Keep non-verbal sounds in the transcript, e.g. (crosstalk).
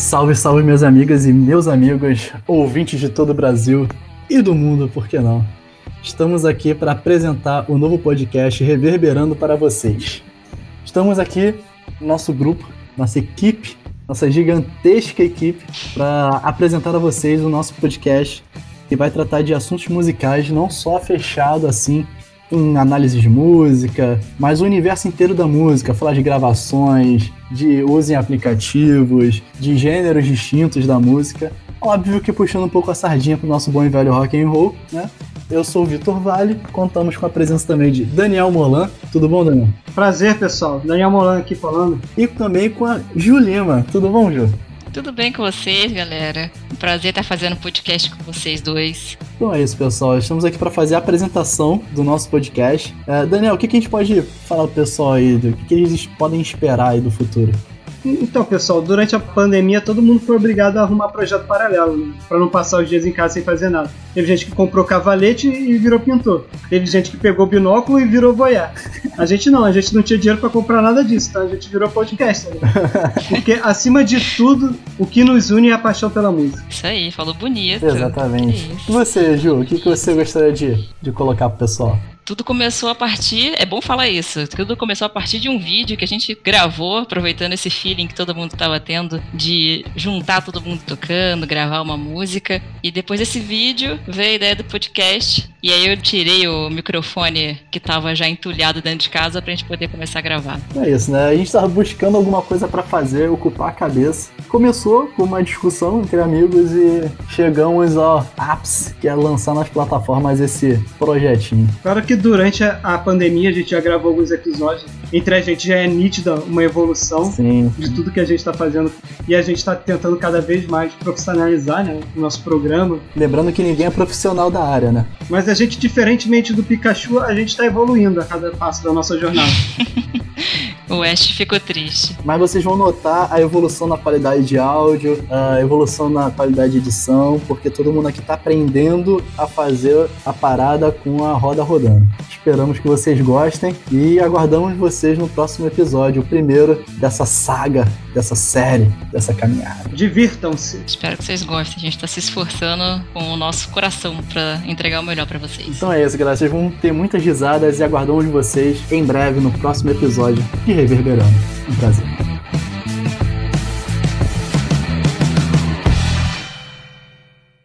Salve, salve, minhas amigas e meus amigos, ouvintes de todo o Brasil e do mundo, por que não? Estamos aqui para apresentar o novo podcast Reverberando para vocês. Estamos aqui, nosso grupo, nossa equipe, nossa gigantesca equipe, para apresentar a vocês o nosso podcast que vai tratar de assuntos musicais, não só fechado assim em análise de música, mas o universo inteiro da música, falar de gravações, de uso em aplicativos, de gêneros distintos da música. Óbvio que puxando um pouco a sardinha pro nosso bom e velho rock and roll, né? Eu sou o Vitor Vale, contamos com a presença também de Daniel Molan. Tudo bom, Daniel? Prazer, pessoal. Daniel Molan aqui falando. E também com a Ju Lima. Tudo bom, Ju? Tudo bem com vocês, galera? Prazer estar fazendo podcast com vocês dois. Então é isso, pessoal. Estamos aqui para fazer a apresentação do nosso podcast. É, Daniel, o que, que, a gente pode falar pro pessoal aí? Do que, que eles podem esperar aí do futuro? Então, pessoal, durante a pandemia todo mundo foi obrigado a arrumar projeto paralelo, né? Pra não passar os dias em casa sem fazer nada. Teve gente que comprou cavalete e virou pintor. Teve gente que pegou binóculo e virou voyeur. A gente não, a gente não tinha dinheiro para comprar nada disso, tá? A gente virou podcaster. Né? (laughs) Porque, acima de tudo, o que nos une é a paixão pela música. Isso aí, falou bonito. Exatamente. E você, Ju, o que, que você gostaria de, de colocar pro pessoal? Tudo começou a partir, é bom falar isso, tudo começou a partir de um vídeo que a gente gravou, aproveitando esse feeling que todo mundo estava tendo de juntar todo mundo tocando, gravar uma música. E depois desse vídeo veio a ideia do podcast. E aí eu tirei o microfone que estava já entulhado dentro de casa pra gente poder começar a gravar. É isso, né? A gente tava buscando alguma coisa para fazer, ocupar a cabeça. Começou com uma discussão entre amigos e chegamos ao ápice, que é lançar nas plataformas esse projetinho. Claro que durante a pandemia a gente já gravou alguns episódios. Entre a gente já é nítida uma evolução Sim. de tudo que a gente está fazendo. E a gente está tentando cada vez mais profissionalizar né, o nosso programa. Lembrando que ninguém é profissional da área, né? Mas a gente, diferentemente do Pikachu, a gente está evoluindo a cada passo da nossa jornada. (laughs) o Ash ficou triste. Mas vocês vão notar a evolução na qualidade de áudio, a evolução na qualidade de edição, porque todo mundo aqui está aprendendo a fazer a parada com a roda rodando. Esperamos que vocês gostem e aguardamos vocês no próximo episódio, o primeiro dessa saga, dessa série, dessa caminhada. Divirtam-se. Espero que vocês gostem. A gente está se esforçando com o nosso coração para entregar o melhor para vocês. Então é isso, galera. Vocês vão ter muitas risadas e aguardamos vocês em breve no próximo episódio de Reverberando. Um prazer.